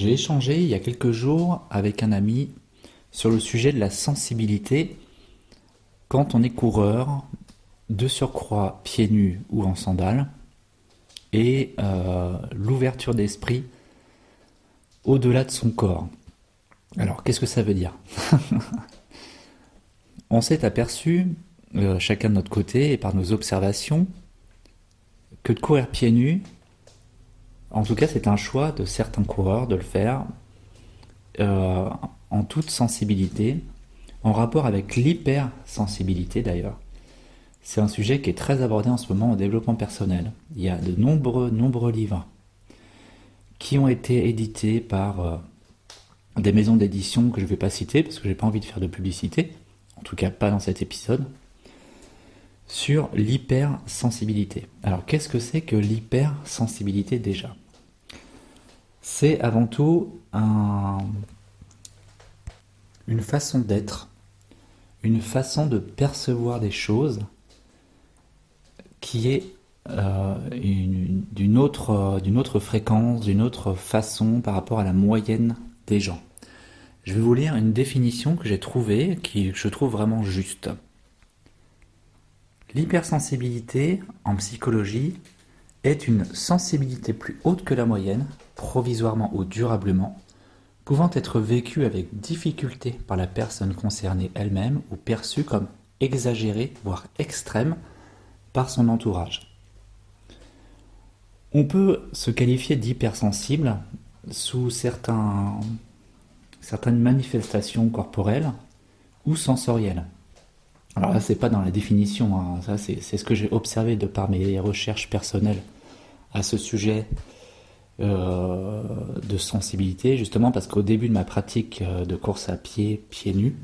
J'ai échangé il y a quelques jours avec un ami sur le sujet de la sensibilité quand on est coureur, de surcroît pieds nus ou en sandales, et euh, l'ouverture d'esprit au-delà de son corps. Alors, qu'est-ce que ça veut dire? On s'est aperçu, euh, chacun de notre côté et par nos observations, que de courir pieds nus, en tout cas c'est un choix de certains coureurs de le faire euh, en toute sensibilité, en rapport avec l'hypersensibilité d'ailleurs. C'est un sujet qui est très abordé en ce moment au développement personnel. Il y a de nombreux, nombreux livres qui ont été édités par euh, des maisons d'édition que je ne vais pas citer parce que j'ai pas envie de faire de publicité, en tout cas pas dans cet épisode, sur l'hypersensibilité. Alors qu'est-ce que c'est que l'hypersensibilité déjà? C'est avant tout un, une façon d'être, une façon de percevoir des choses qui est euh, d'une autre, d'une autre fréquence, d'une autre façon par rapport à la moyenne des gens. Je vais vous lire une définition que j'ai trouvée, qui je trouve vraiment juste. L'hypersensibilité en psychologie est une sensibilité plus haute que la moyenne, provisoirement ou durablement, pouvant être vécue avec difficulté par la personne concernée elle-même ou perçue comme exagérée, voire extrême, par son entourage. On peut se qualifier d'hypersensible sous certaines manifestations corporelles ou sensorielles. Alors là, c'est pas dans la définition, hein. ça c'est ce que j'ai observé de par mes recherches personnelles à ce sujet euh, de sensibilité, justement parce qu'au début de ma pratique euh, de course à pied, pieds nus,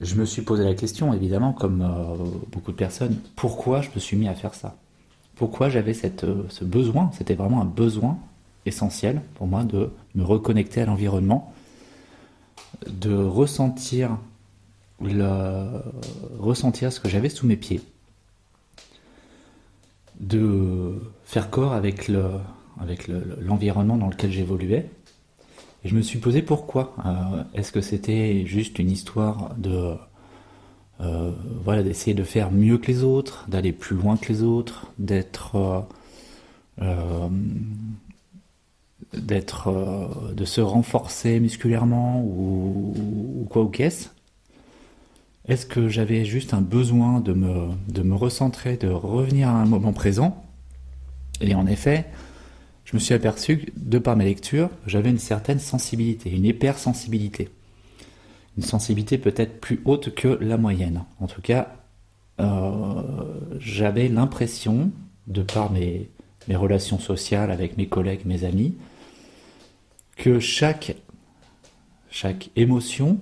je me suis posé la question, évidemment, comme euh, beaucoup de personnes, pourquoi je me suis mis à faire ça? Pourquoi j'avais ce besoin, c'était vraiment un besoin essentiel pour moi de me reconnecter à l'environnement, de ressentir ressentir ce que j'avais sous mes pieds, de faire corps avec le, avec l'environnement dans lequel j'évoluais. Et je me suis posé pourquoi. Euh, est-ce que c'était juste une histoire de euh, voilà d'essayer de faire mieux que les autres, d'aller plus loin que les autres, d'être euh, d'être de se renforcer musculairement ou quoi ou qu'est-ce est-ce que j'avais juste un besoin de me, recentrer, de revenir à un moment présent Et en effet, je me suis aperçu, de par mes lectures, j'avais une certaine sensibilité, une hypersensibilité. Une sensibilité peut-être plus haute que la moyenne. En tout cas, euh, j'avais l'impression, de par mes, relations sociales avec mes collègues, mes amis, que chaque émotion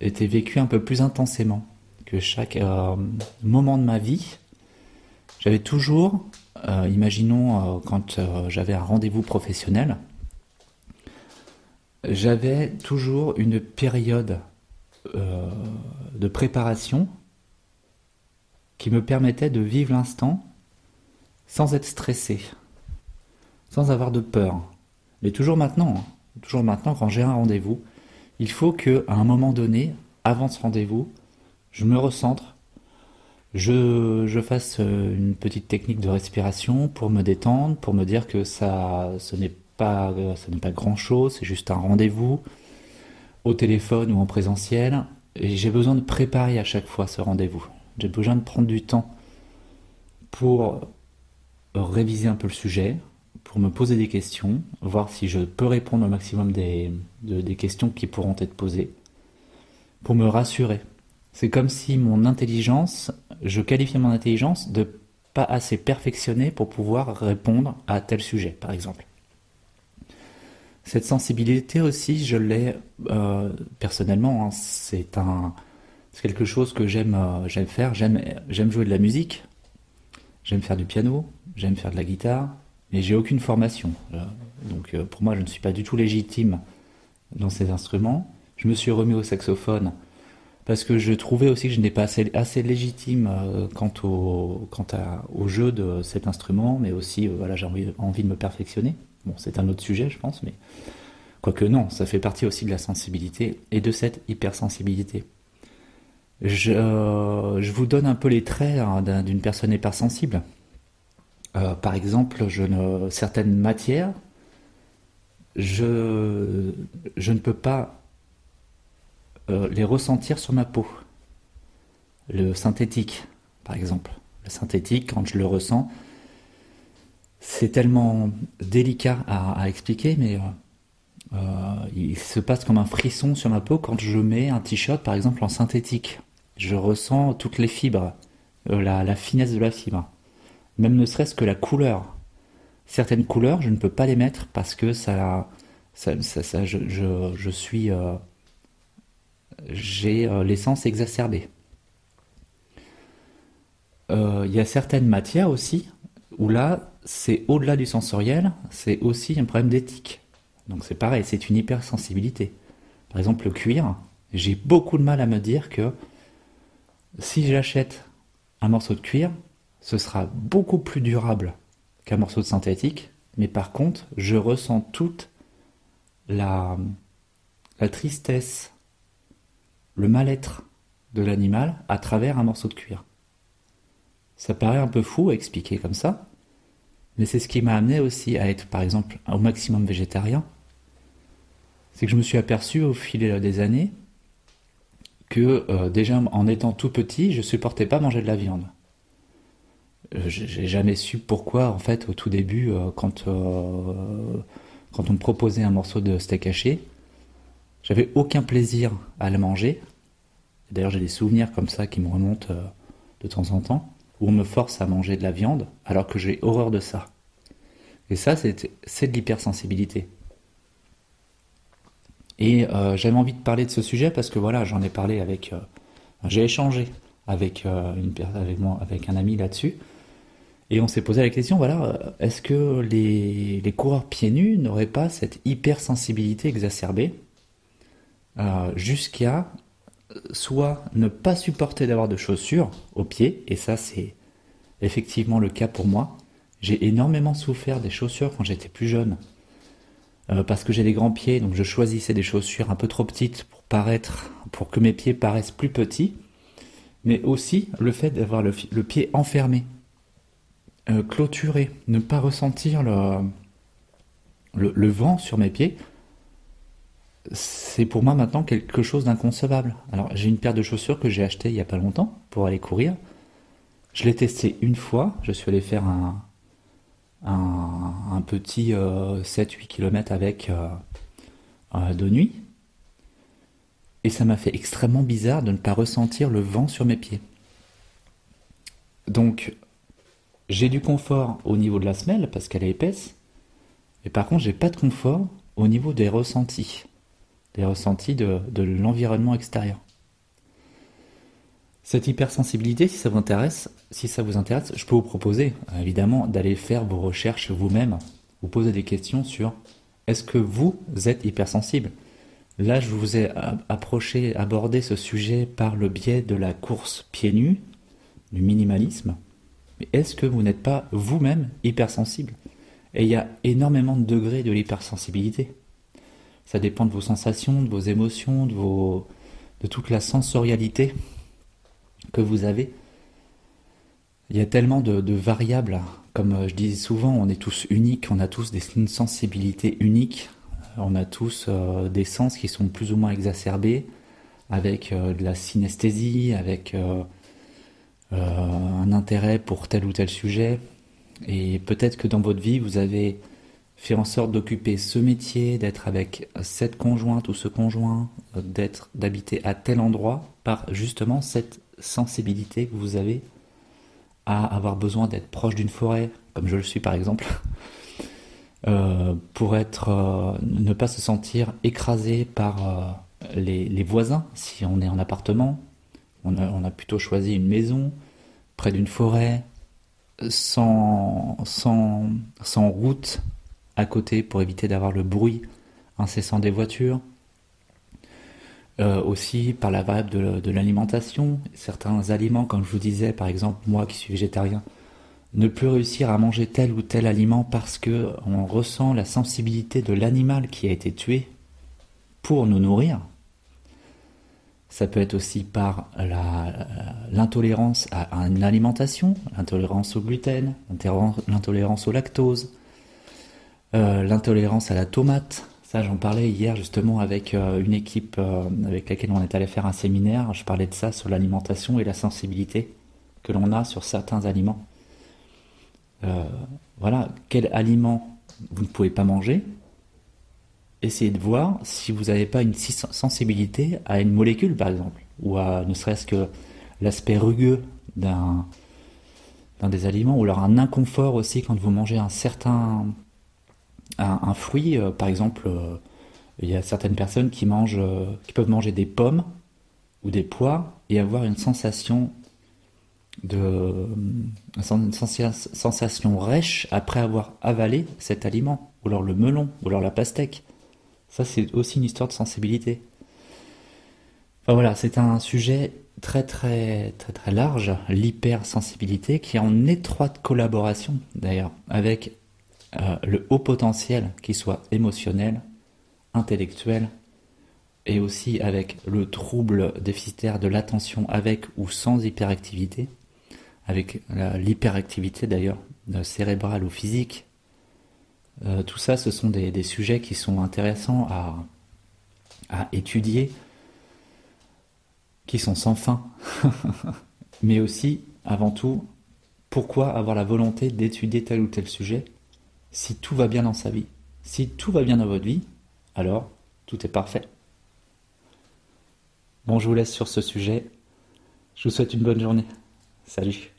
était vécu un peu plus intensément que chaque euh, moment de ma vie. J'avais toujours, euh, imaginons euh, quand j'avais un rendez-vous professionnel, j'avais toujours une période de préparation qui me permettait de vivre l'instant sans être stressé, sans avoir de peur. Mais toujours maintenant, hein, toujours maintenant quand j'ai un rendez-vous, il faut que à un moment donné, avant ce rendez-vous, je me recentre, je, fasse euh, une petite technique de respiration pour me détendre, pour me dire que ça, ce n'est pas, ce n'est pas grand chose, c'est juste un rendez-vous au téléphone ou en présentiel. Et j'ai besoin de préparer à chaque fois ce rendez-vous. J'ai besoin de prendre du temps pour réviser un peu le sujet, pour me poser des questions, voir si je peux répondre au maximum des, des questions qui pourront être posées, pour me rassurer. C'est comme si mon intelligence, je qualifiais mon intelligence de pas assez perfectionnée pour pouvoir répondre à tel sujet, par exemple. Cette sensibilité aussi, je l'ai euh, personnellement. Hein, c'est quelque chose que j'aime, euh, faire. J'aime jouer de la musique. J'aime faire du piano. J'aime faire de la guitare mais j'ai aucune formation. Donc euh, pour moi, je ne suis pas du tout légitime dans ces instruments. Je me suis remis au saxophone parce que je trouvais aussi que je n'étais pas assez, légitime euh, quant, au, à, au jeu de cet instrument, mais aussi euh, voilà, j'ai envie, de me perfectionner. Bon, c'est un autre sujet, je pense, mais Quoique non, ça fait partie aussi de la sensibilité et de cette hypersensibilité. Je, je vous donne un peu les traits hein, d'une personne hypersensible. Euh, par exemple, certaines matières, je, ne peux pas euh, les ressentir sur ma peau. Le synthétique, par exemple. Le synthétique, quand je le ressens, c'est tellement délicat à, expliquer, mais euh, il se passe comme un frisson sur ma peau quand je mets un t-shirt, par exemple, en synthétique. Je ressens toutes les fibres, la, finesse de la fibre, même ne serait-ce que la couleur. Certaines couleurs, je ne peux pas les mettre parce que ça, ça, ça, je, suis, j'ai l'essence exacerbée. Il y a certaines matières aussi où là, c'est au-delà du sensoriel, c'est aussi un problème d'éthique. Donc c'est pareil, c'est une hypersensibilité. Par exemple, le cuir, j'ai beaucoup de mal à me dire que si j'achète un morceau de cuir, ce sera beaucoup plus durable qu'un morceau de synthétique, mais par contre, je ressens toute la, tristesse, le mal-être de l'animal à travers un morceau de cuir. Ça paraît un peu fou à expliquer comme ça, mais c'est ce qui m'a amené aussi à être, par exemple, au maximum végétarien. C'est que je me suis aperçu au fil des années que euh, déjà en étant tout petit, je supportais pas manger de la viande. Euh, j'ai jamais su pourquoi, en fait, au tout début, euh, quand, quand on me proposait un morceau de steak haché, j'avais aucun plaisir à le manger. D'ailleurs, j'ai des souvenirs comme ça qui me remontent de temps en temps où on me force à manger de la viande alors que j'ai horreur de ça. Et ça, c'est de l'hypersensibilité. Et euh, j'avais envie de parler de ce sujet parce que voilà, j'en ai parlé avec, euh, j'ai échangé avec, euh, avec, un ami là-dessus, et on s'est posé la question, voilà, est-ce que les, coureurs pieds nus n'auraient pas cette hypersensibilité exacerbée jusqu'à soit ne pas supporter d'avoir de chaussures aux pieds, et ça c'est effectivement le cas pour moi. J'ai énormément souffert des chaussures quand j'étais plus jeune, euh, parce que j'ai des grands pieds, donc je choisissais des chaussures un peu trop petites pour que mes pieds paraissent plus petits, mais aussi le fait d'avoir le, pied enfermé, euh, clôturé, ne pas ressentir le, vent sur mes pieds c'est pour moi maintenant quelque chose d'inconcevable. Alors j'ai une paire de chaussures que j'ai achetée il n'y a pas longtemps pour aller courir. Je l'ai testé une fois, je suis allé faire un, petit 7-8 euh, km avec euh, de nuit. Et ça m'a fait extrêmement bizarre de ne pas ressentir le vent sur mes pieds. Donc j'ai du confort au niveau de la semelle parce qu'elle est épaisse. Et par contre j'ai pas de confort au niveau des ressentis les ressentis de, l'environnement extérieur. Cette hypersensibilité, si ça vous intéresse, si ça vous intéresse, je peux vous proposer évidemment d'aller faire vos recherches vous-même, vous poser des questions sur est-ce que vous êtes hypersensible? Là, je vous ai approché, abordé ce sujet par le biais de la course pieds nus, du minimalisme. Mais est-ce que vous n'êtes pas vous-même hypersensible? Et il y a énormément de degrés de l'hypersensibilité. Ça dépend de vos sensations, de vos émotions, de, vos, de toute la sensorialité que vous avez. Il y a tellement de, variables. Comme je dis souvent, on est tous uniques, on a tous des, une sensibilité unique, on a tous euh, des sens qui sont plus ou moins exacerbés, avec euh, de la synesthésie, avec euh, un intérêt pour tel ou tel sujet. Et peut-être que dans votre vie, vous avez faire en sorte d'occuper ce métier, d'être avec cette conjointe ou ce conjoint, d'être, d'habiter à tel endroit par justement cette sensibilité que vous avez à avoir besoin d'être proche d'une forêt, comme je le suis par exemple, euh, pour être, euh, ne pas se sentir écrasé par euh, les, voisins si on est en appartement. On a, plutôt choisi une maison près d'une forêt, sans, route à côté pour éviter d'avoir le bruit incessant des voitures. Aussi par la variable de, l'alimentation, certains aliments, comme je vous disais, par exemple moi qui suis végétarien, ne plus réussir à manger tel ou tel aliment parce que on ressent la sensibilité de l'animal qui a été tué pour nous nourrir. Ça peut être aussi par l'intolérance à une alimentation, l'intolérance au gluten, l'intolérance au lactose, euh, l'intolérance à la tomate. Ça, j'en parlais hier justement avec euh, une équipe euh, avec laquelle on est allé faire un séminaire. Je parlais de ça sur l'alimentation et la sensibilité que l'on a sur certains aliments. Voilà, quel aliment vous ne pouvez pas manger? Essayez de voir si vous n'avez pas une sensibilité à une molécule, par exemple, ou à ne serait-ce que l'aspect rugueux d'un des aliments, ou alors un inconfort aussi quand vous mangez un certain un, fruit, euh, par exemple, euh, il y a certaines personnes qui mangent, euh, qui peuvent manger des pommes ou des pois et avoir une sensation de une sensation rêche après avoir avalé cet aliment, ou alors le melon, ou alors la pastèque. Ça, c'est aussi une histoire de sensibilité. Enfin voilà, c'est un sujet très très très très large, l'hypersensibilité, qui est en étroite collaboration d'ailleurs avec euh, le haut potentiel, qui soit émotionnel, intellectuel, et aussi avec le trouble déficitaire de l'attention avec ou sans hyperactivité, avec l'hyperactivité d'ailleurs cérébrale ou physique. Euh, tout ça, ce sont des, sujets qui sont intéressants à étudier, qui sont sans fin, mais aussi, avant tout, pourquoi avoir la volonté d'étudier tel ou tel sujet si tout va bien dans sa vie, si tout va bien dans votre vie, alors tout est parfait. Bon, je vous laisse sur ce sujet. Je vous souhaite une bonne journée. Salut.